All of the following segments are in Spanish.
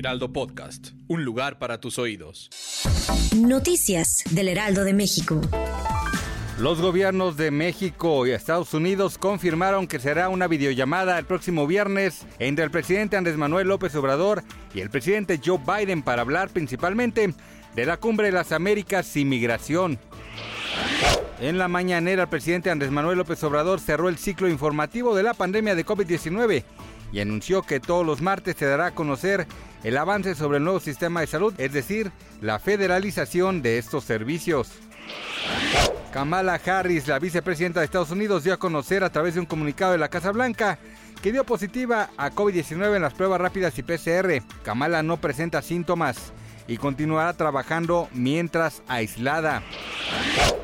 Heraldo Podcast, un lugar para tus oídos. Noticias del Heraldo de México. Los gobiernos de México y Estados Unidos confirmaron que será una videollamada el próximo viernes entre el presidente Andrés Manuel López Obrador y el presidente Joe Biden para hablar principalmente de la Cumbre de las Américas y migración. En la mañanera, el presidente Andrés Manuel López Obrador cerró el ciclo informativo de la pandemia de COVID-19 y anunció que todos los martes se dará a conocer el avance sobre el nuevo sistema de salud, es decir, la federalización de estos servicios. Kamala Harris, la vicepresidenta de Estados Unidos, dio a conocer a través de un comunicado de la Casa Blanca que dio positiva a COVID-19 en las pruebas rápidas y PCR. Kamala no presenta síntomas y continuará trabajando mientras aislada.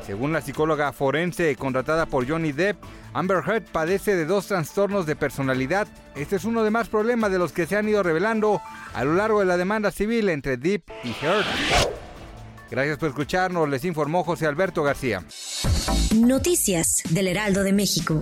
Según la psicóloga forense contratada por Johnny Depp, Amber Heard padece de dos trastornos de personalidad. Este es uno de más problemas de los que se han ido revelando a lo largo de la demanda civil entre Depp y Heard. Gracias por escucharnos, les informó José Alberto García. Noticias del Heraldo de México.